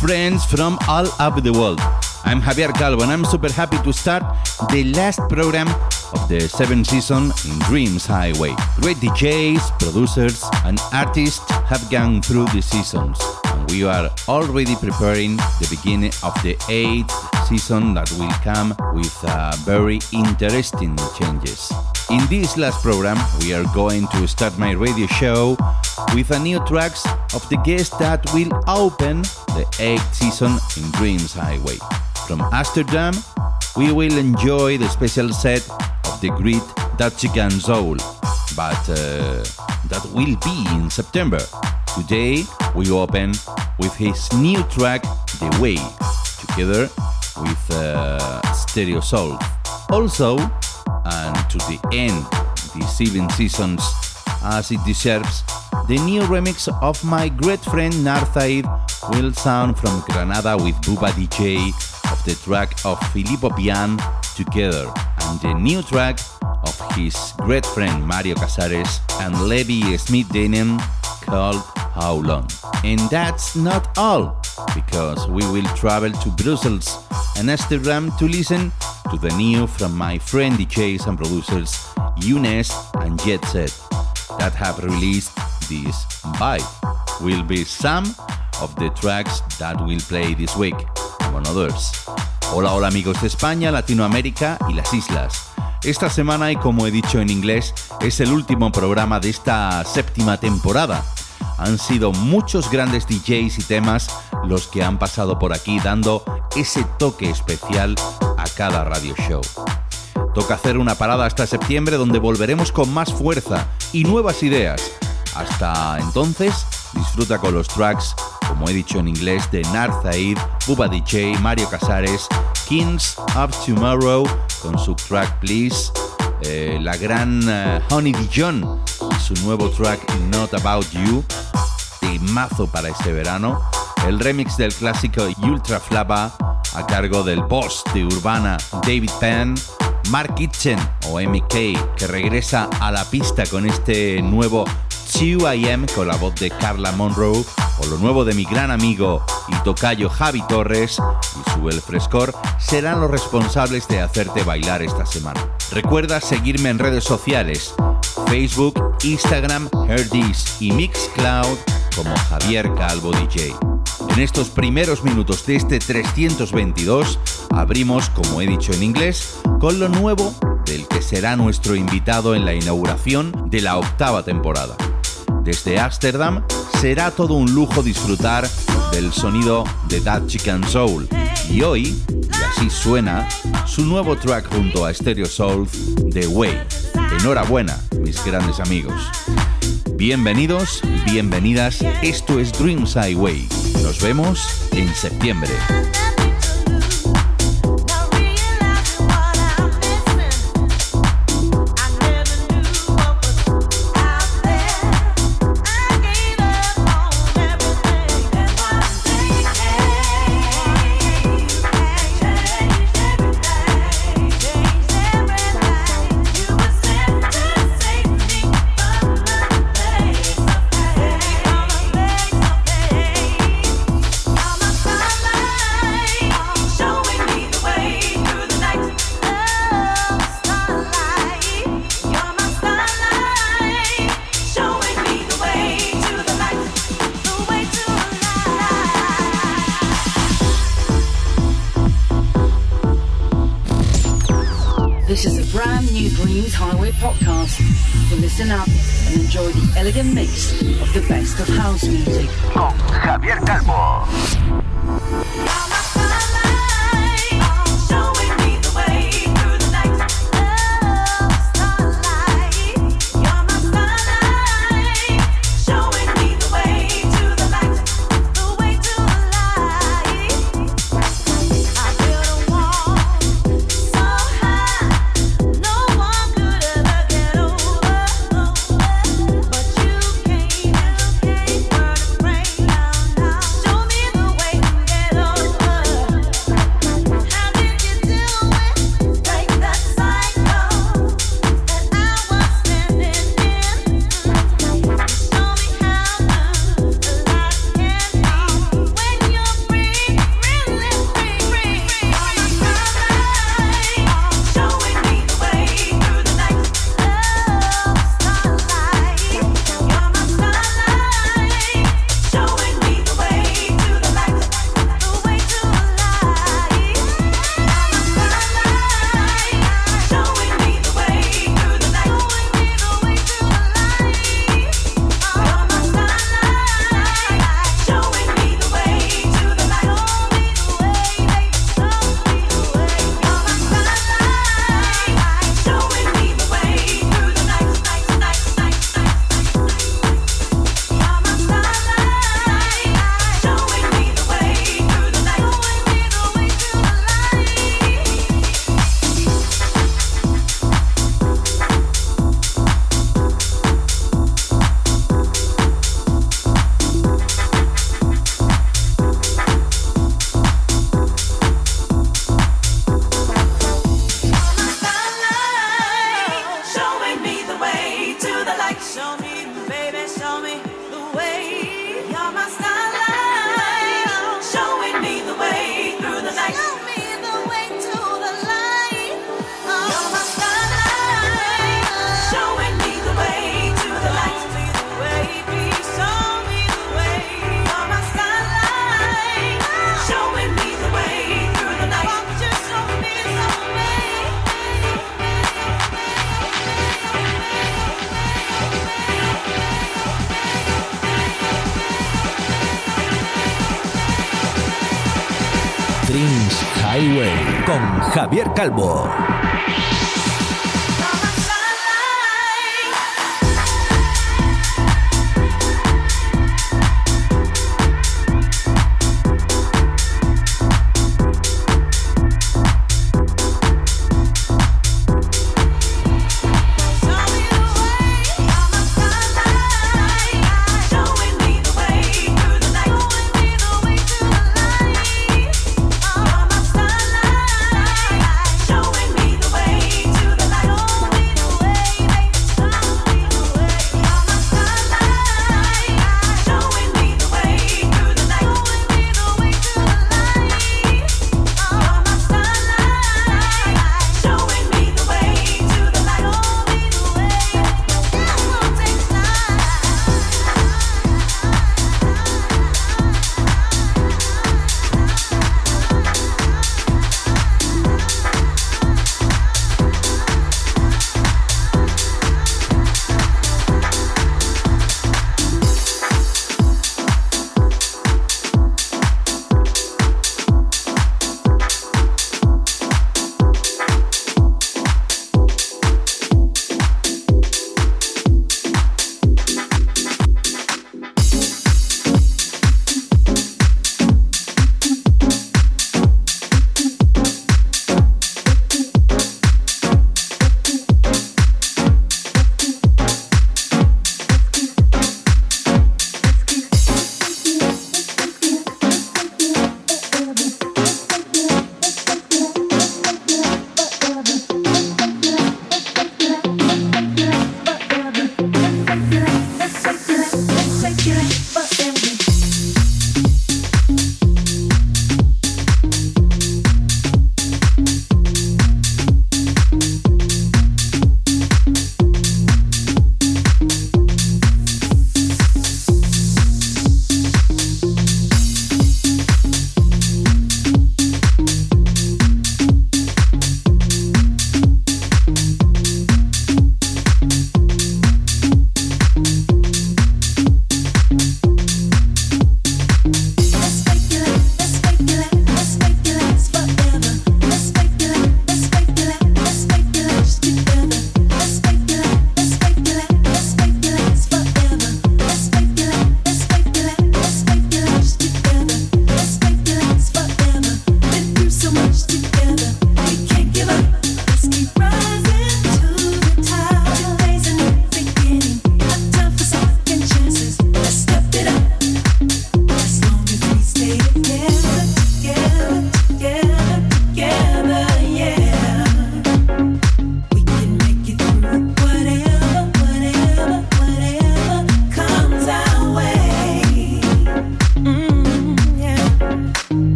Friends from all over the world. I'm Javier Calvo and I'm super happy to start the last program of the seventh season in Dreams Highway. Great DJs, producers, and artists have gone through the seasons, and we are already preparing the beginning of the eighth season that will come with uh, very interesting changes. In this last program, we are going to start my radio show with a new tracks of the guest that will open the eighth season in Dreams Highway. From Amsterdam, we will enjoy the special set of the great Dutchigan Soul, but uh, that will be in September. Today, we open with his new track, The Way, together with uh, Stereo Soul. Also, and to the end, the seven seasons as it deserves, the new remix of my great friend Narthaid will sound from Granada with Buba DJ of the track of Filippo Pian together, and the new track of his great friend Mario Casares and Levi Smith Daniel called How Long. And that's not all, because we will travel to Brussels and Amsterdam to listen to the new from my friend DJs and producers Younes and Jet Set that have released this vibe. Will be some of the tracks that will play this week, among others. Hola, hola amigos de España, Latinoamérica y las islas. Esta semana, y como he dicho en inglés, es el último programa de esta séptima temporada. Han sido muchos grandes DJs y temas los que han pasado por aquí dando ese toque especial a cada radio show. Toca hacer una parada hasta septiembre donde volveremos con más fuerza y nuevas ideas. Hasta entonces, disfruta con los tracks, como he dicho en inglés, de Narzaid, Buba DJ, Mario Casares, Kings of Tomorrow, con su track Please, eh, la gran eh, Honey Dijon y su nuevo track Not About You, mazo para este verano, el remix del clásico Ultra Flava a cargo del boss de Urbana David Penn, Mark Kitchen o MK que regresa a la pista con este nuevo 2AM con la voz de Carla Monroe o lo nuevo de mi gran amigo y tocayo Javi Torres y su El Frescor serán los responsables de hacerte bailar esta semana. Recuerda seguirme en redes sociales, Facebook, Instagram, Herdis y Mixcloud como Javier Calvo DJ. En estos primeros minutos de este 322 abrimos, como he dicho en inglés, con lo nuevo del que será nuestro invitado en la inauguración de la octava temporada. Desde Ámsterdam será todo un lujo disfrutar del sonido de That Chicken Soul. Y hoy, y así suena, su nuevo track junto a Stereo Soul, The Way. Enhorabuena, mis grandes amigos. Bienvenidos, bienvenidas, esto es Dreams Highway. Nos vemos en septiembre. The elegant mix of the best of house music. Con Javier Calvo. Javier Calvo.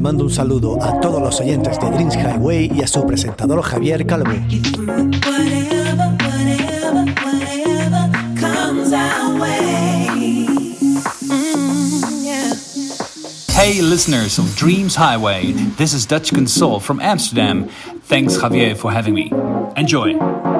Mando un saludo a todos los oyentes de Dreams Highway y a su presentador Javier Calvo. Hey, listeners of Dreams Highway, this is Dutch Console from Amsterdam. Thanks, Javier, for having me. Enjoy.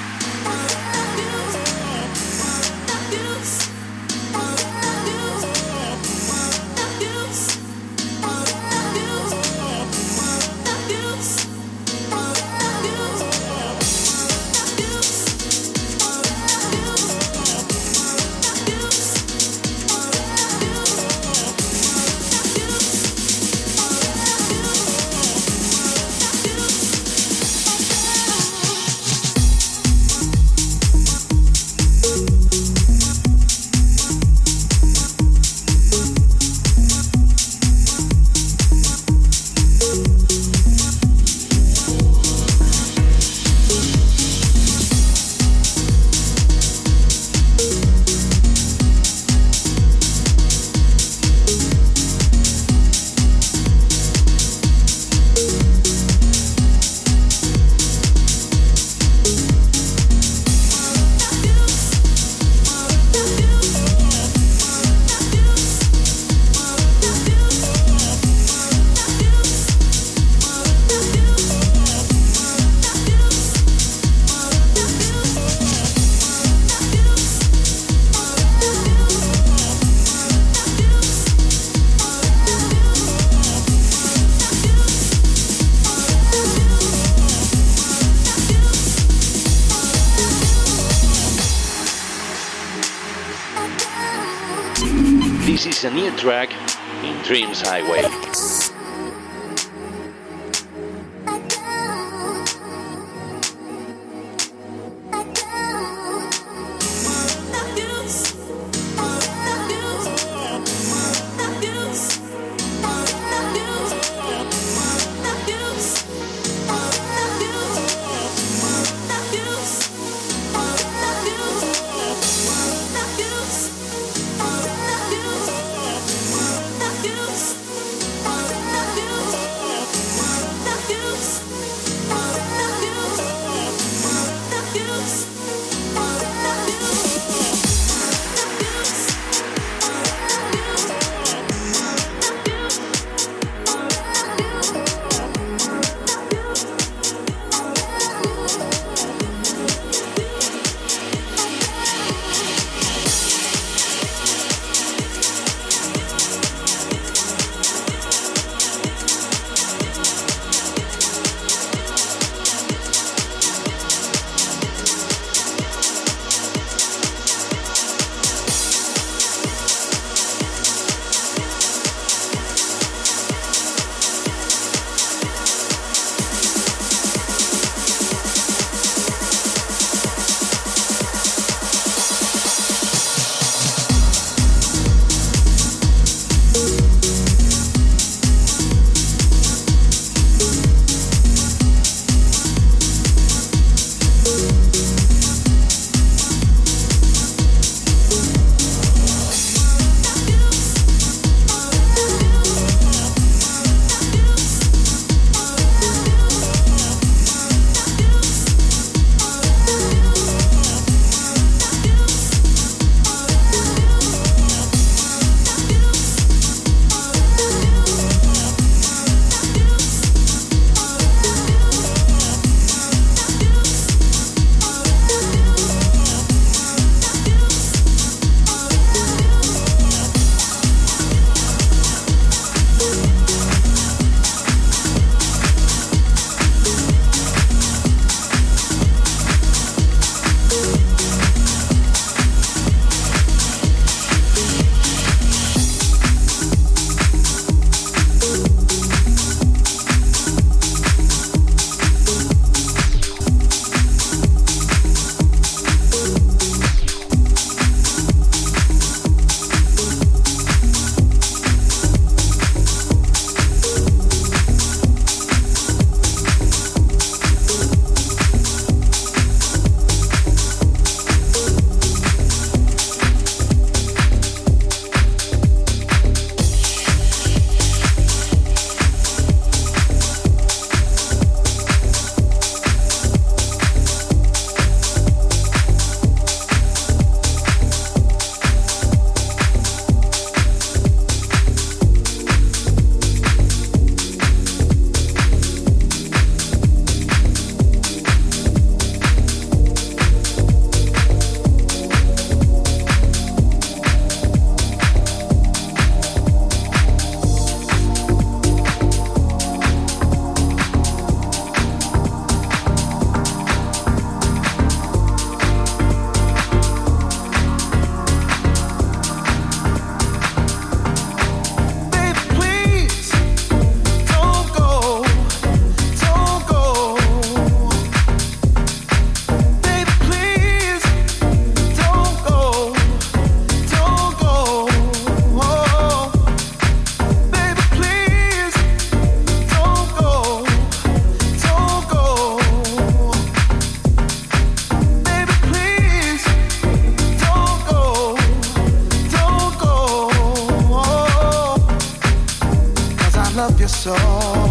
soul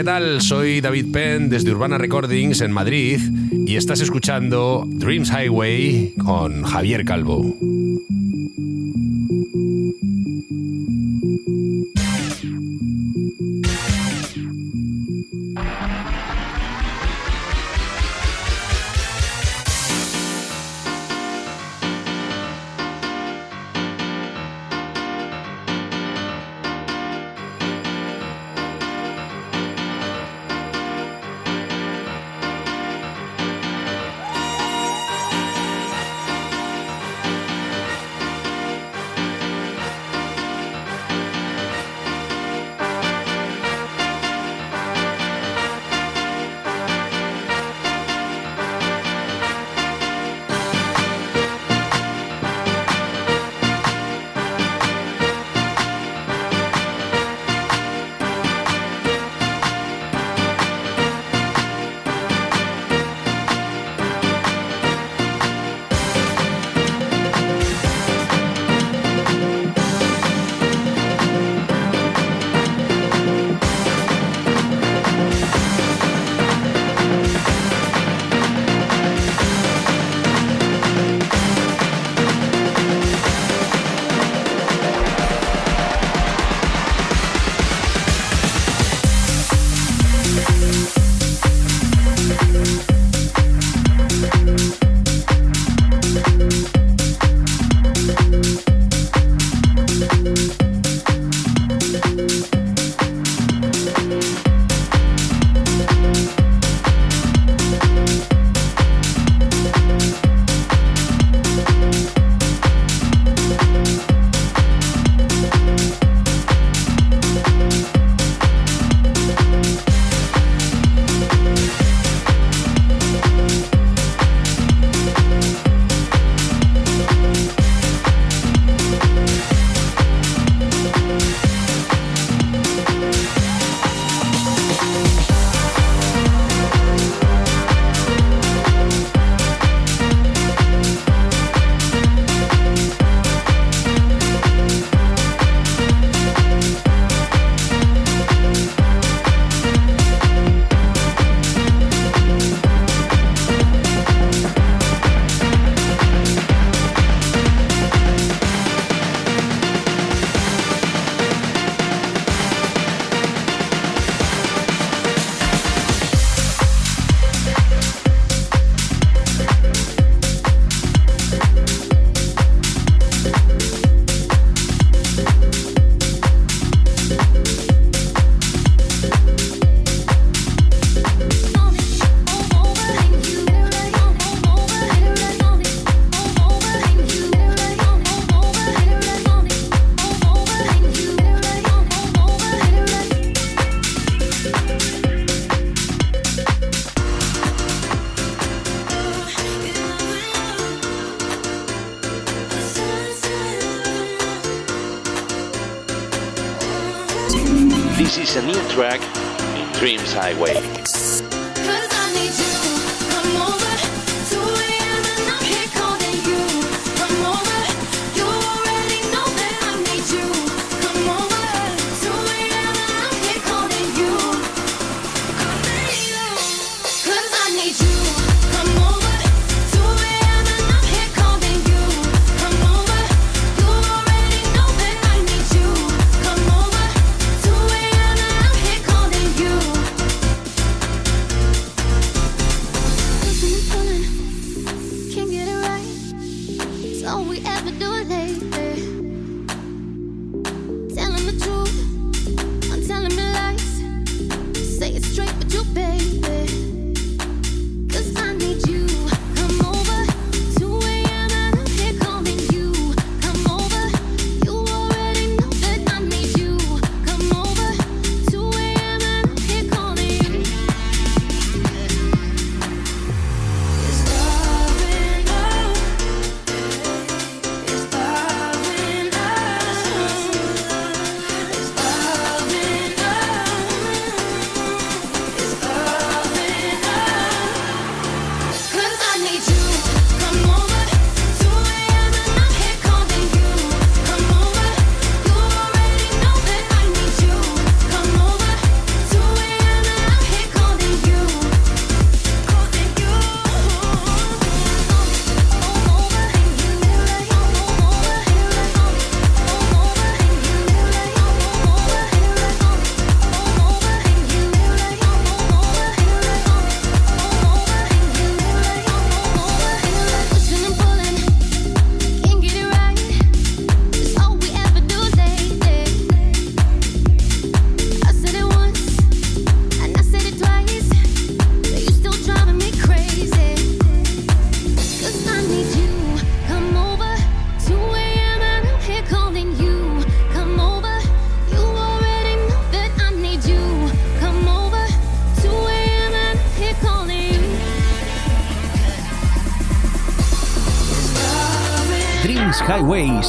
¿Qué tal? Soy David Penn desde Urbana Recordings en Madrid y estás escuchando Dreams Highway con Javier Calvo. highway.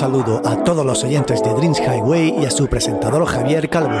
Saludo a todos los oyentes de Dreams Highway y a su presentador Javier Calvo.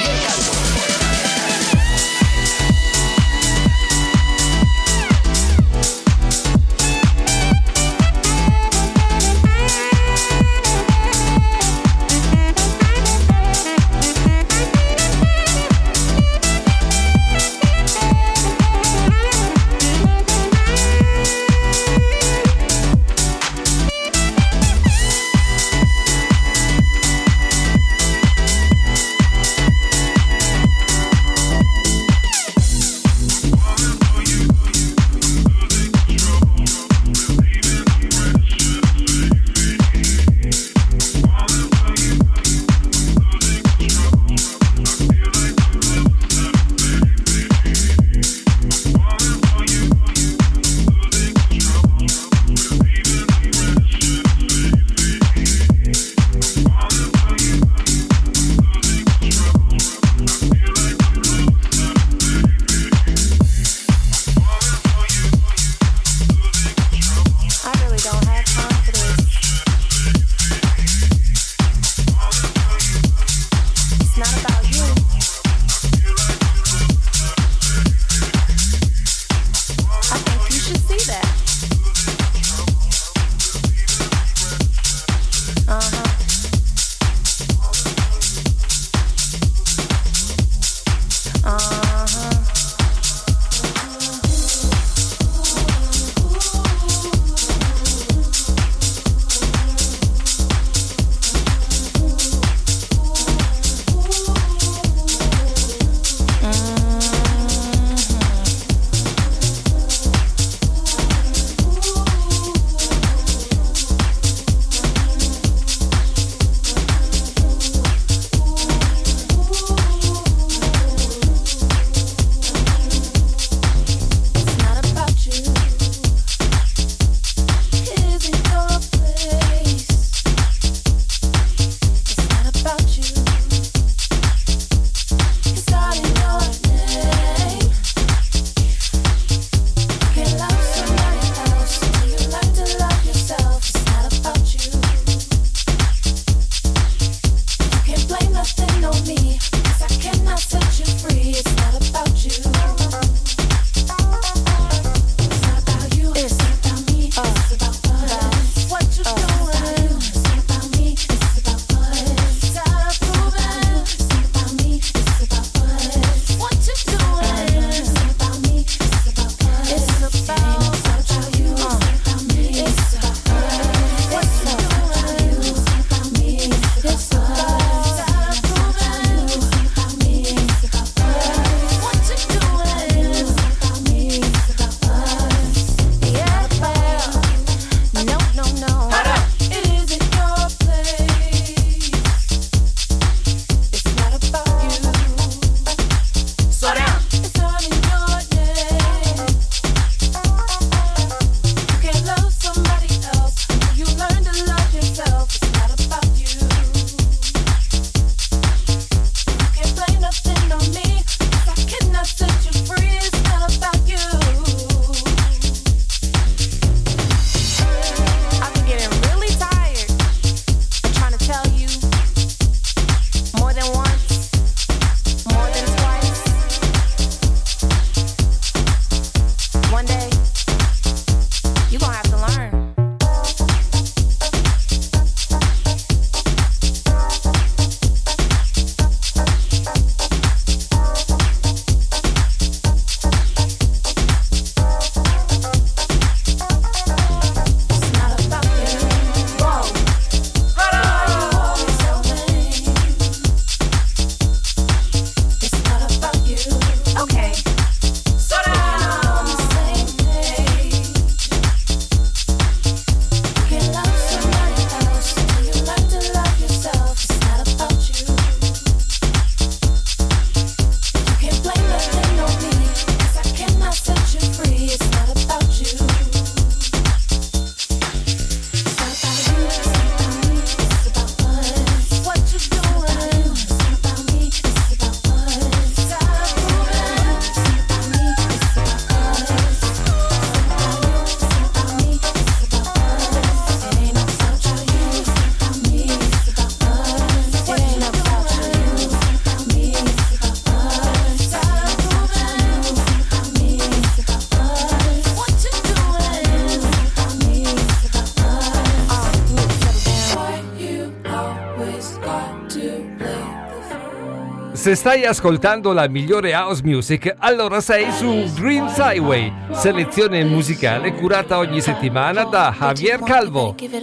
Se stai ascoltando la migliore house music, allora sei su Dreams Highway, selezione musicale curata ogni settimana da Javier Calvo. You're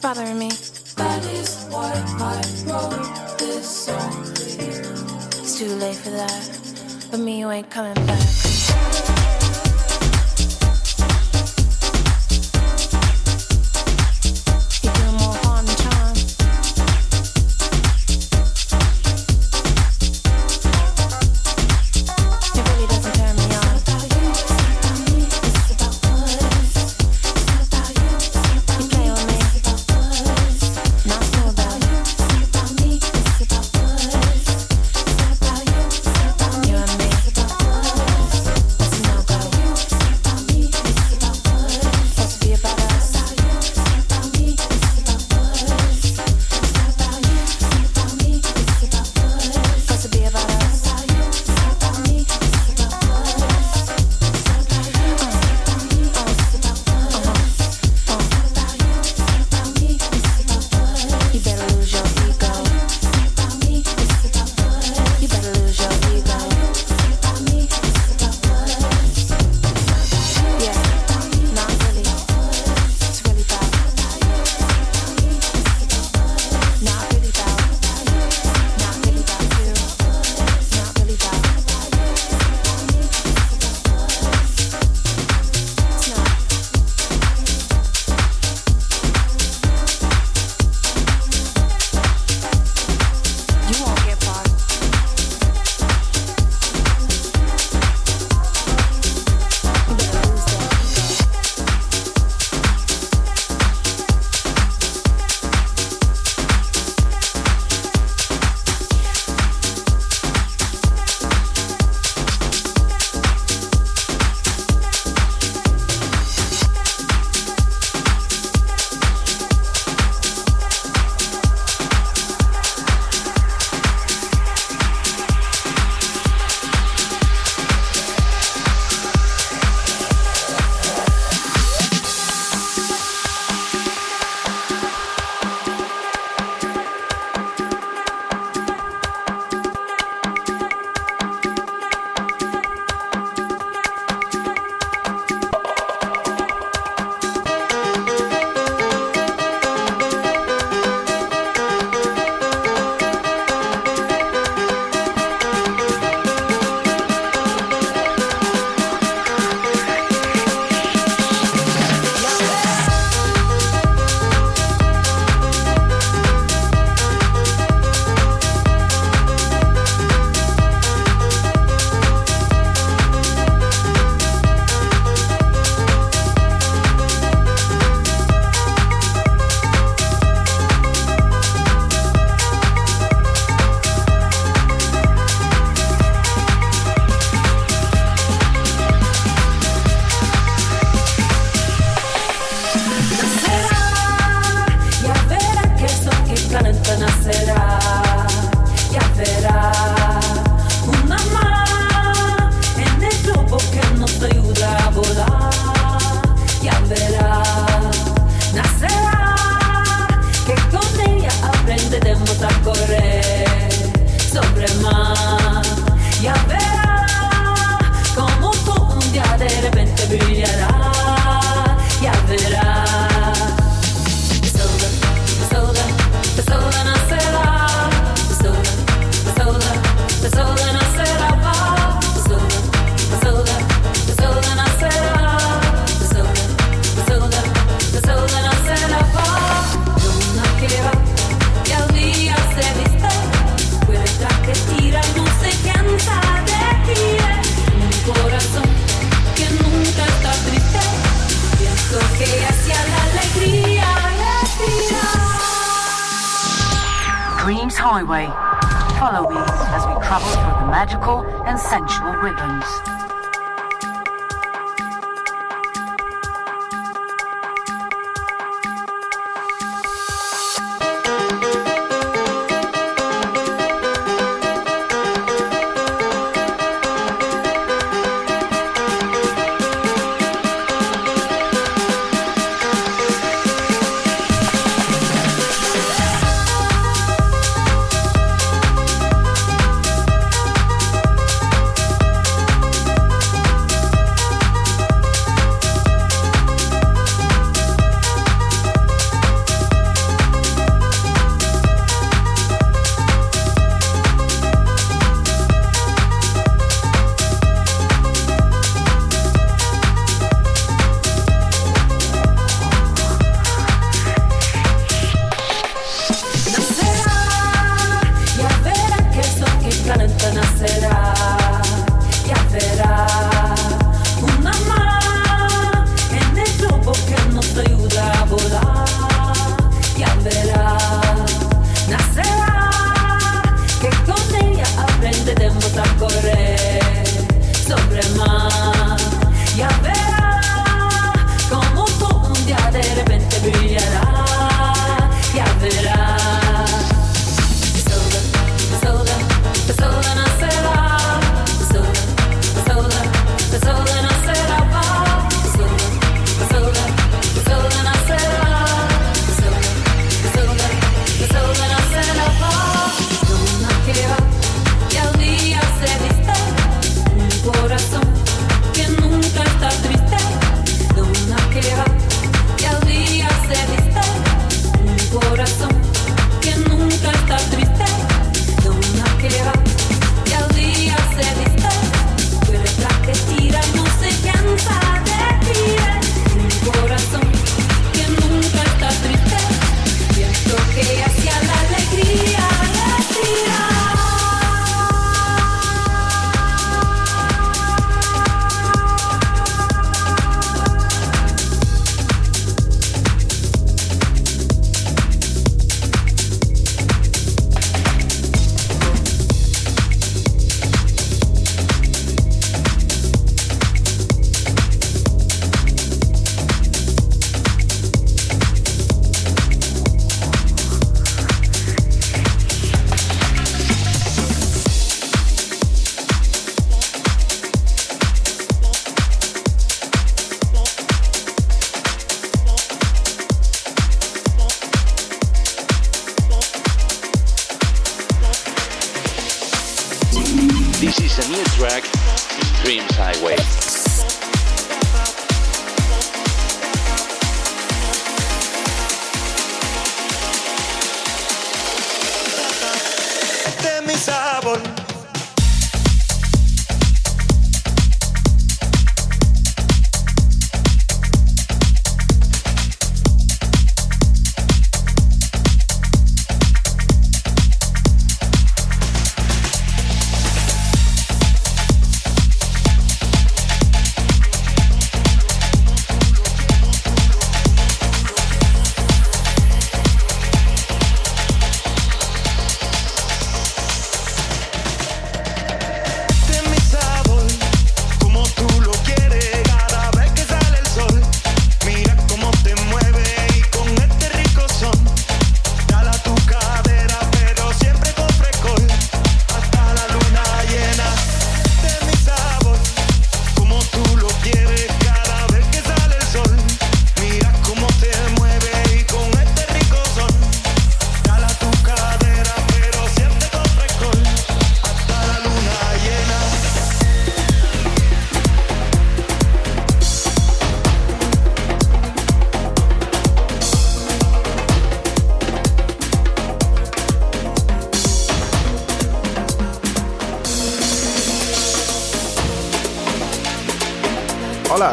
bothering me. That is why I wrote this song. It's too late for that, but me, you ain't coming back.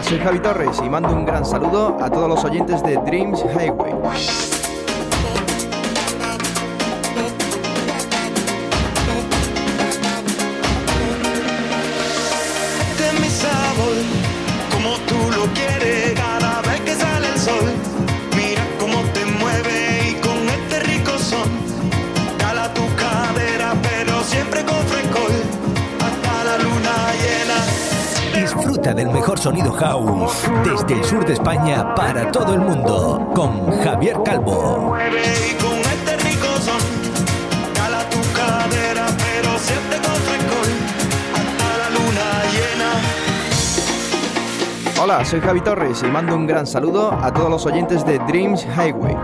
Soy Javi Torres y mando un gran saludo a todos los oyentes de Dreams Highway. Sonido house desde el sur de España para todo el mundo con Javier Calvo. Hola, soy Javi Torres y mando un gran saludo a todos los oyentes de Dreams Highway.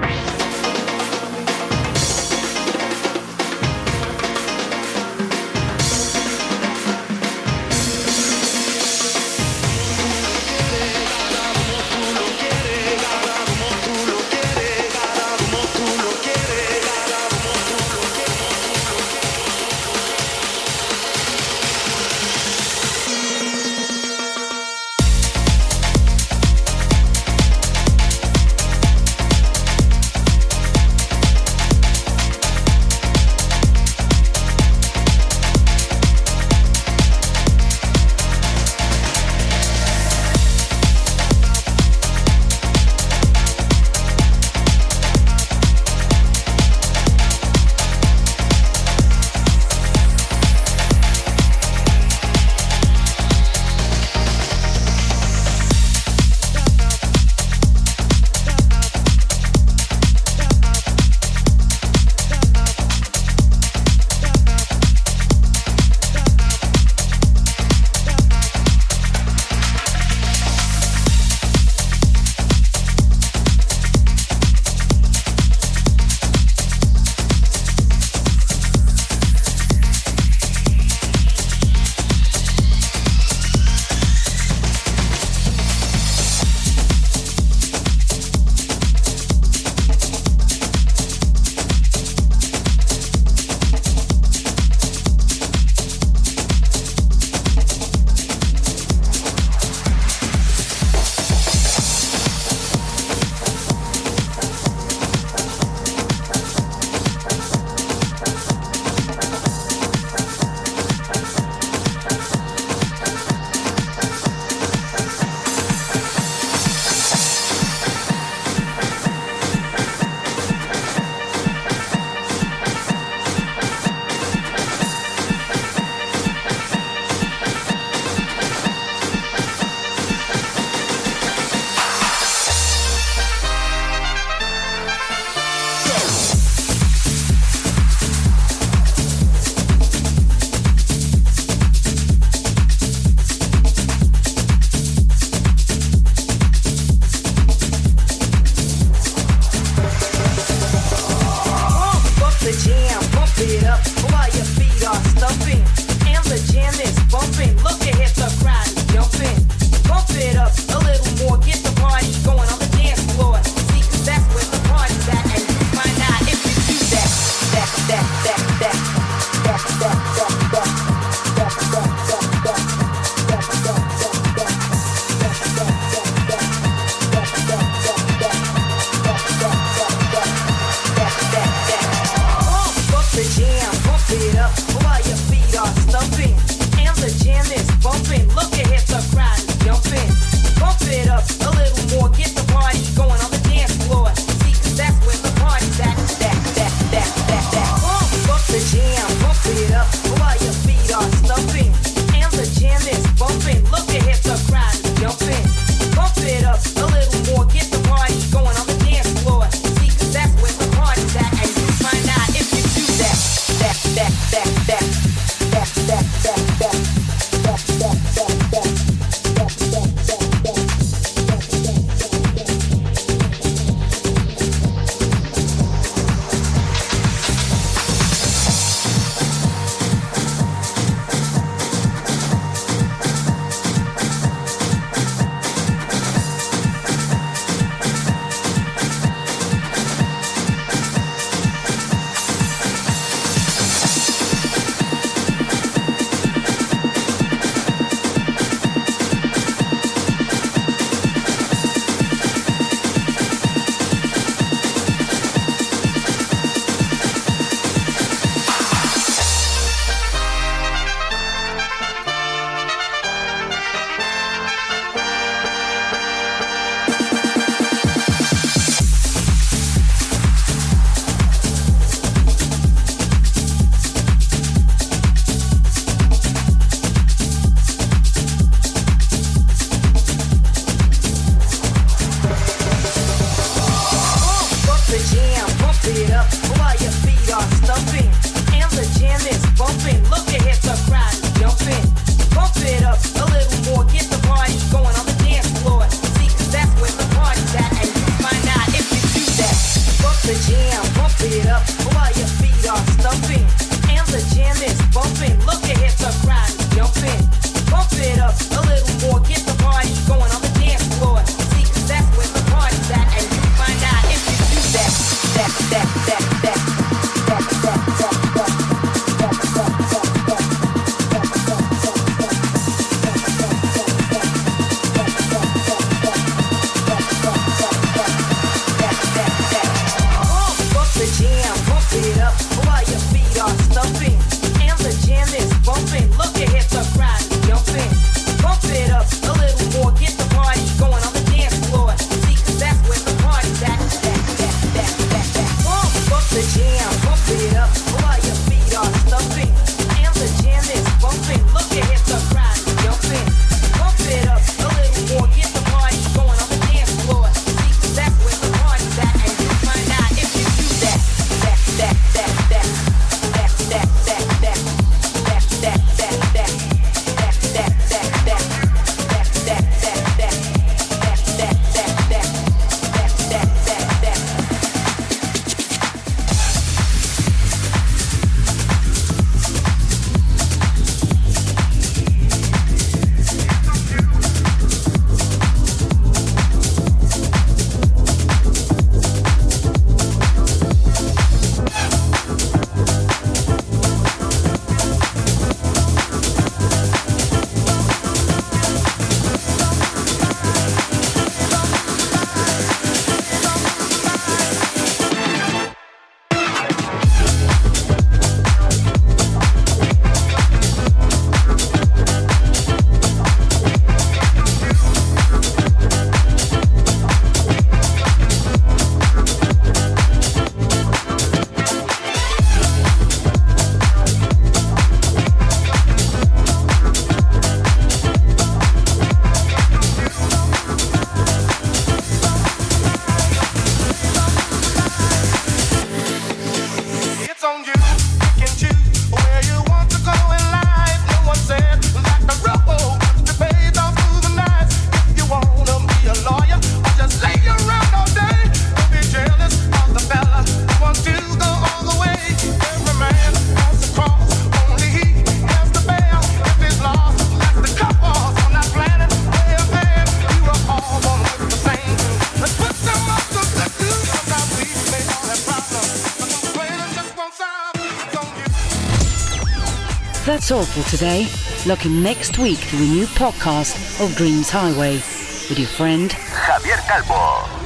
All for today. Looking next week to a new podcast of Dreams Highway with your friend Javier Calvo.